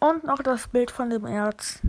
Und noch das Bild von dem Erz.